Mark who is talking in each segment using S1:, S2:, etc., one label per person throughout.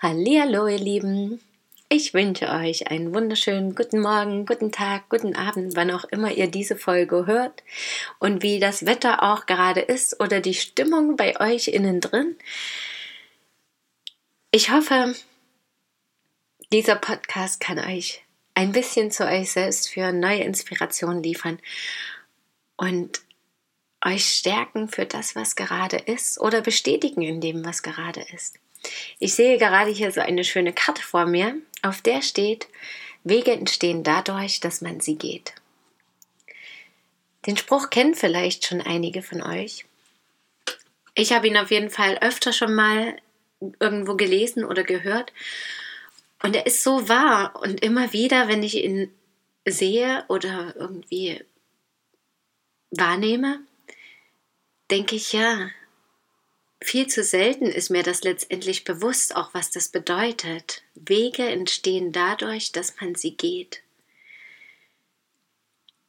S1: Hallihallo, ihr Lieben. Ich wünsche euch einen wunderschönen guten Morgen, guten Tag, guten Abend, wann auch immer ihr diese Folge hört und wie das Wetter auch gerade ist oder die Stimmung bei euch innen drin. Ich hoffe, dieser Podcast kann euch ein bisschen zu euch selbst für neue Inspirationen liefern und euch stärken für das, was gerade ist oder bestätigen in dem, was gerade ist. Ich sehe gerade hier so eine schöne Karte vor mir, auf der steht, Wege entstehen dadurch, dass man sie geht. Den Spruch kennen vielleicht schon einige von euch. Ich habe ihn auf jeden Fall öfter schon mal irgendwo gelesen oder gehört. Und er ist so wahr. Und immer wieder, wenn ich ihn sehe oder irgendwie wahrnehme, denke ich, ja, viel zu selten ist mir das letztendlich bewusst, auch was das bedeutet. Wege entstehen dadurch, dass man sie geht.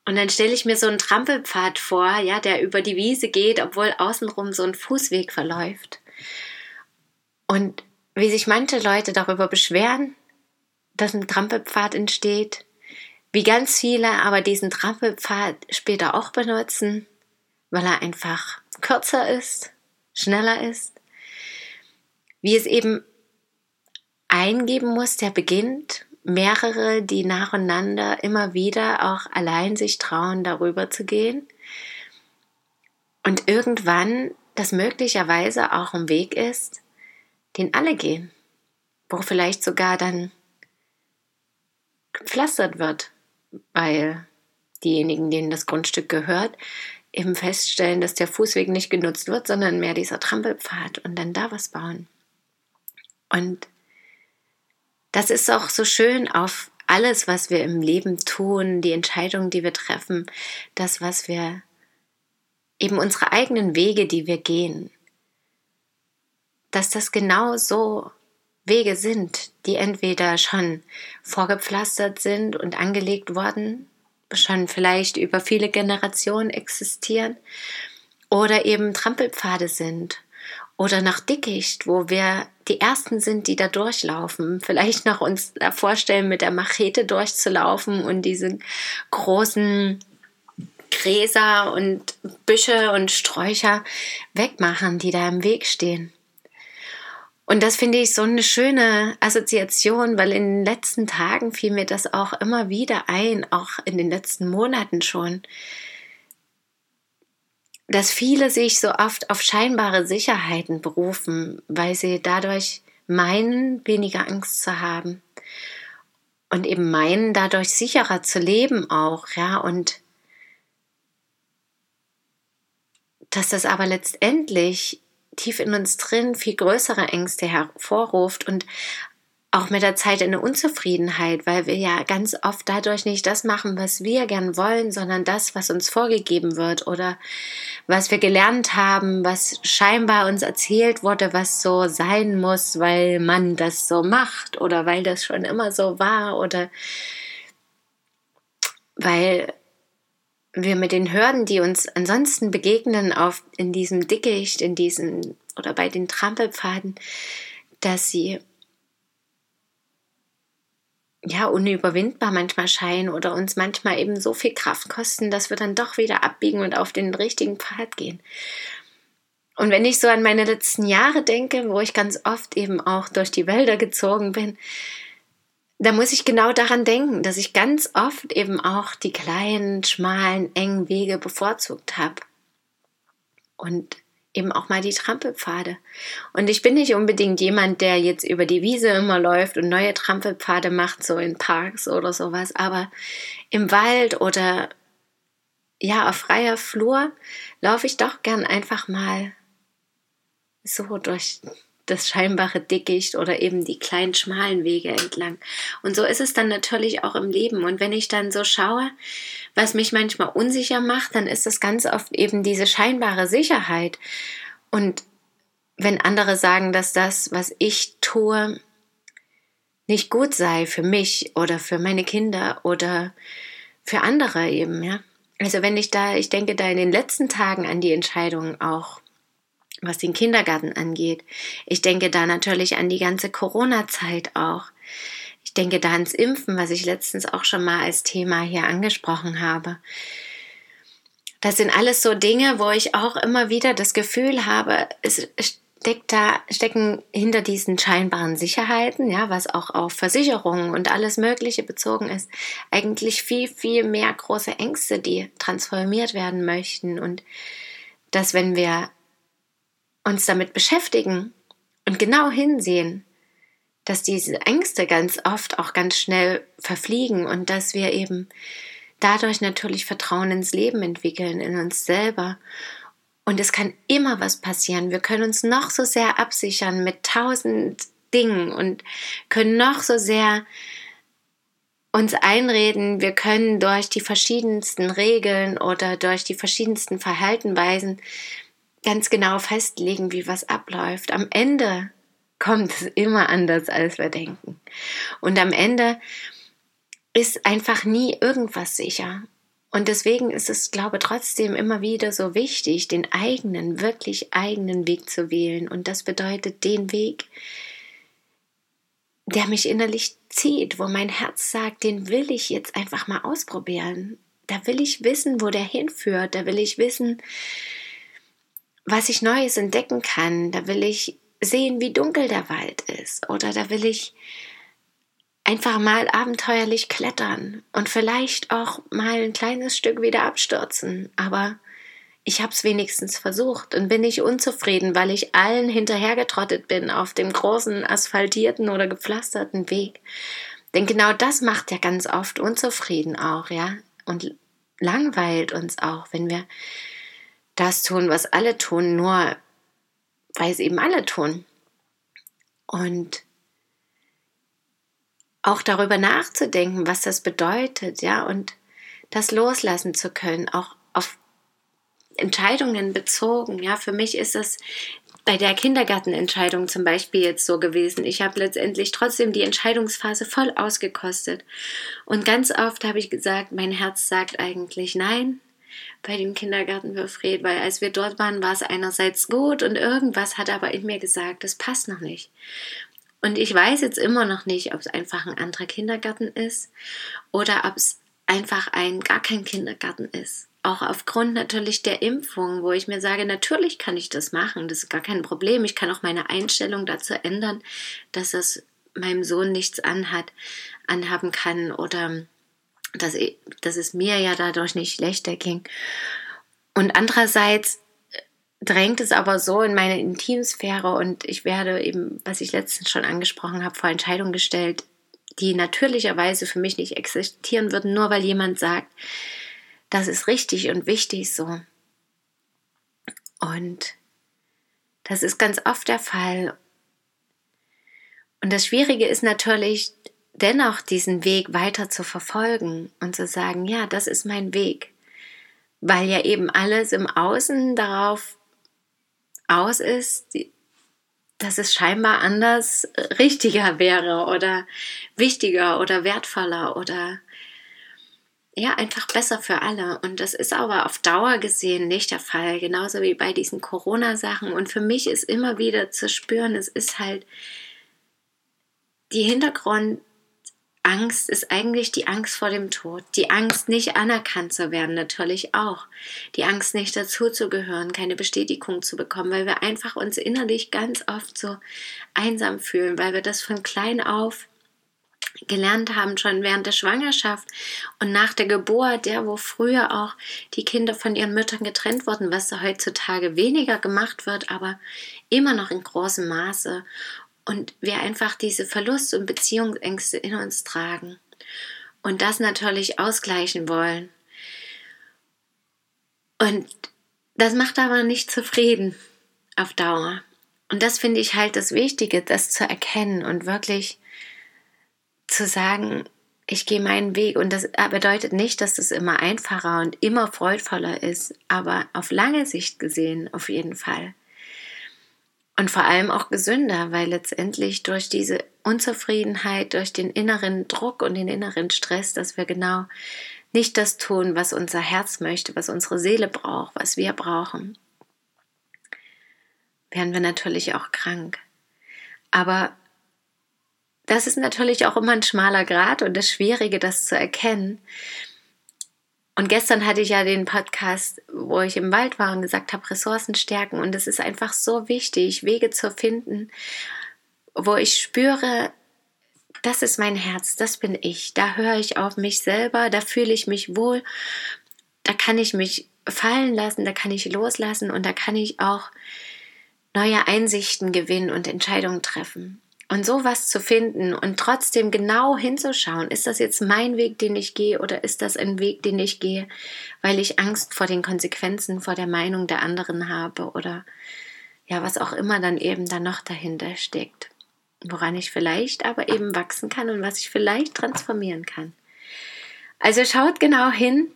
S1: Und dann stelle ich mir so einen Trampelpfad vor, ja, der über die Wiese geht, obwohl außenrum so ein Fußweg verläuft. Und wie sich manche Leute darüber beschweren, dass ein Trampelpfad entsteht, wie ganz viele aber diesen Trampelpfad später auch benutzen, weil er einfach kürzer ist schneller ist, wie es eben eingeben muss, der beginnt, mehrere, die nacheinander immer wieder auch allein sich trauen, darüber zu gehen. Und irgendwann das möglicherweise auch ein Weg ist, den alle gehen, wo vielleicht sogar dann gepflastert wird, weil diejenigen, denen das Grundstück gehört, eben feststellen, dass der Fußweg nicht genutzt wird, sondern mehr dieser Trampelpfad und dann da was bauen. Und das ist auch so schön auf alles, was wir im Leben tun, die Entscheidungen, die wir treffen, das, was wir eben unsere eigenen Wege, die wir gehen, dass das genau so Wege sind, die entweder schon vorgepflastert sind und angelegt worden schon vielleicht über viele Generationen existieren oder eben Trampelpfade sind oder nach Dickicht, wo wir die Ersten sind, die da durchlaufen. Vielleicht noch uns vorstellen, mit der Machete durchzulaufen und diese großen Gräser und Büsche und Sträucher wegmachen, die da im Weg stehen. Und das finde ich so eine schöne Assoziation, weil in den letzten Tagen fiel mir das auch immer wieder ein, auch in den letzten Monaten schon, dass viele sich so oft auf scheinbare Sicherheiten berufen, weil sie dadurch meinen, weniger Angst zu haben. Und eben meinen, dadurch sicherer zu leben auch, ja, und dass das aber letztendlich tief in uns drin viel größere Ängste hervorruft und auch mit der Zeit eine Unzufriedenheit, weil wir ja ganz oft dadurch nicht das machen, was wir gern wollen, sondern das, was uns vorgegeben wird oder was wir gelernt haben, was scheinbar uns erzählt wurde, was so sein muss, weil man das so macht oder weil das schon immer so war oder weil wir mit den Hürden, die uns ansonsten begegnen, auf, in diesem Dickicht, in diesen oder bei den Trampelpfaden, dass sie ja unüberwindbar manchmal scheinen oder uns manchmal eben so viel Kraft kosten, dass wir dann doch wieder abbiegen und auf den richtigen Pfad gehen. Und wenn ich so an meine letzten Jahre denke, wo ich ganz oft eben auch durch die Wälder gezogen bin, da muss ich genau daran denken, dass ich ganz oft eben auch die kleinen, schmalen, engen Wege bevorzugt habe. Und eben auch mal die Trampelpfade. Und ich bin nicht unbedingt jemand, der jetzt über die Wiese immer läuft und neue Trampelpfade macht, so in Parks oder sowas, aber im Wald oder ja, auf freier Flur laufe ich doch gern einfach mal so durch das scheinbare Dickicht oder eben die kleinen schmalen Wege entlang. Und so ist es dann natürlich auch im Leben. Und wenn ich dann so schaue, was mich manchmal unsicher macht, dann ist es ganz oft eben diese scheinbare Sicherheit. Und wenn andere sagen, dass das, was ich tue, nicht gut sei für mich oder für meine Kinder oder für andere eben, ja. Also wenn ich da, ich denke da in den letzten Tagen an die Entscheidungen auch was den Kindergarten angeht. Ich denke da natürlich an die ganze Corona-Zeit auch. Ich denke da ans Impfen, was ich letztens auch schon mal als Thema hier angesprochen habe. Das sind alles so Dinge, wo ich auch immer wieder das Gefühl habe, es steckt da, stecken hinter diesen scheinbaren Sicherheiten, ja, was auch auf Versicherungen und alles Mögliche bezogen ist, eigentlich viel, viel mehr große Ängste, die transformiert werden möchten und dass wenn wir uns damit beschäftigen und genau hinsehen, dass diese Ängste ganz oft auch ganz schnell verfliegen und dass wir eben dadurch natürlich Vertrauen ins Leben entwickeln, in uns selber. Und es kann immer was passieren. Wir können uns noch so sehr absichern mit tausend Dingen und können noch so sehr uns einreden, wir können durch die verschiedensten Regeln oder durch die verschiedensten Verhaltenweisen ganz genau festlegen, wie was abläuft. Am Ende kommt es immer anders, als wir denken. Und am Ende ist einfach nie irgendwas sicher. Und deswegen ist es, glaube ich, trotzdem immer wieder so wichtig, den eigenen, wirklich eigenen Weg zu wählen. Und das bedeutet den Weg, der mich innerlich zieht, wo mein Herz sagt, den will ich jetzt einfach mal ausprobieren. Da will ich wissen, wo der hinführt. Da will ich wissen, was ich Neues entdecken kann. Da will ich sehen, wie dunkel der Wald ist. Oder da will ich einfach mal abenteuerlich klettern und vielleicht auch mal ein kleines Stück wieder abstürzen. Aber ich habe es wenigstens versucht und bin nicht unzufrieden, weil ich allen hinterhergetrottet bin auf dem großen asphaltierten oder gepflasterten Weg. Denn genau das macht ja ganz oft unzufrieden auch, ja, und langweilt uns auch, wenn wir das tun, was alle tun, nur weil es eben alle tun. Und auch darüber nachzudenken, was das bedeutet, ja, und das loslassen zu können, auch auf Entscheidungen bezogen. Ja, für mich ist es bei der Kindergartenentscheidung zum Beispiel jetzt so gewesen. Ich habe letztendlich trotzdem die Entscheidungsphase voll ausgekostet. Und ganz oft habe ich gesagt, mein Herz sagt eigentlich nein, bei dem Kindergarten für Fred, weil als wir dort waren, war es einerseits gut und irgendwas hat aber in mir gesagt, das passt noch nicht. Und ich weiß jetzt immer noch nicht, ob es einfach ein anderer Kindergarten ist oder ob es einfach ein gar kein Kindergarten ist. Auch aufgrund natürlich der Impfung, wo ich mir sage, natürlich kann ich das machen, das ist gar kein Problem. Ich kann auch meine Einstellung dazu ändern, dass es meinem Sohn nichts anhat, anhaben kann oder dass, dass es mir ja dadurch nicht schlechter ging. Und andererseits drängt es aber so in meine Intimsphäre und ich werde eben, was ich letztens schon angesprochen habe, vor Entscheidungen gestellt, die natürlicherweise für mich nicht existieren würden, nur weil jemand sagt, das ist richtig und wichtig so. Und das ist ganz oft der Fall. Und das Schwierige ist natürlich, dennoch diesen Weg weiter zu verfolgen und zu sagen, ja, das ist mein Weg. Weil ja eben alles im Außen darauf aus ist, dass es scheinbar anders richtiger wäre oder wichtiger oder wertvoller oder ja, einfach besser für alle. Und das ist aber auf Dauer gesehen nicht der Fall, genauso wie bei diesen Corona-Sachen. Und für mich ist immer wieder zu spüren, es ist halt die Hintergrund, Angst ist eigentlich die Angst vor dem Tod. Die Angst, nicht anerkannt zu werden, natürlich auch. Die Angst, nicht dazuzugehören, keine Bestätigung zu bekommen, weil wir einfach uns innerlich ganz oft so einsam fühlen, weil wir das von klein auf gelernt haben, schon während der Schwangerschaft und nach der Geburt, ja, wo früher auch die Kinder von ihren Müttern getrennt wurden, was heutzutage weniger gemacht wird, aber immer noch in großem Maße und wir einfach diese Verlust- und Beziehungsängste in uns tragen und das natürlich ausgleichen wollen. Und das macht aber nicht zufrieden auf Dauer. Und das finde ich halt das Wichtige, das zu erkennen und wirklich zu sagen, ich gehe meinen Weg. Und das bedeutet nicht, dass das immer einfacher und immer freudvoller ist, aber auf lange Sicht gesehen auf jeden Fall. Und vor allem auch gesünder, weil letztendlich durch diese Unzufriedenheit, durch den inneren Druck und den inneren Stress, dass wir genau nicht das tun, was unser Herz möchte, was unsere Seele braucht, was wir brauchen, werden wir natürlich auch krank. Aber das ist natürlich auch immer ein schmaler Grad und das Schwierige, das zu erkennen. Und gestern hatte ich ja den Podcast, wo ich im Wald war und gesagt habe, Ressourcen stärken. Und es ist einfach so wichtig, Wege zu finden, wo ich spüre, das ist mein Herz, das bin ich. Da höre ich auf mich selber, da fühle ich mich wohl, da kann ich mich fallen lassen, da kann ich loslassen und da kann ich auch neue Einsichten gewinnen und Entscheidungen treffen. Und sowas zu finden und trotzdem genau hinzuschauen, ist das jetzt mein Weg, den ich gehe, oder ist das ein Weg, den ich gehe, weil ich Angst vor den Konsequenzen, vor der Meinung der anderen habe oder ja, was auch immer dann eben da noch dahinter steckt. Woran ich vielleicht aber eben wachsen kann und was ich vielleicht transformieren kann. Also schaut genau hin,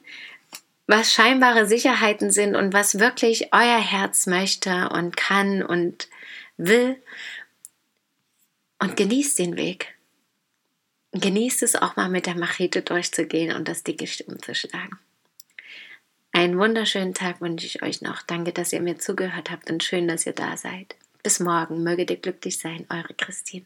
S1: was scheinbare Sicherheiten sind und was wirklich euer Herz möchte und kann und will und genießt den Weg. Genießt es auch mal mit der Machete durchzugehen und das dicke umzuschlagen. Einen wunderschönen Tag wünsche ich euch noch. Danke, dass ihr mir zugehört habt und schön, dass ihr da seid. Bis morgen. Möget ihr glücklich sein. Eure Christine.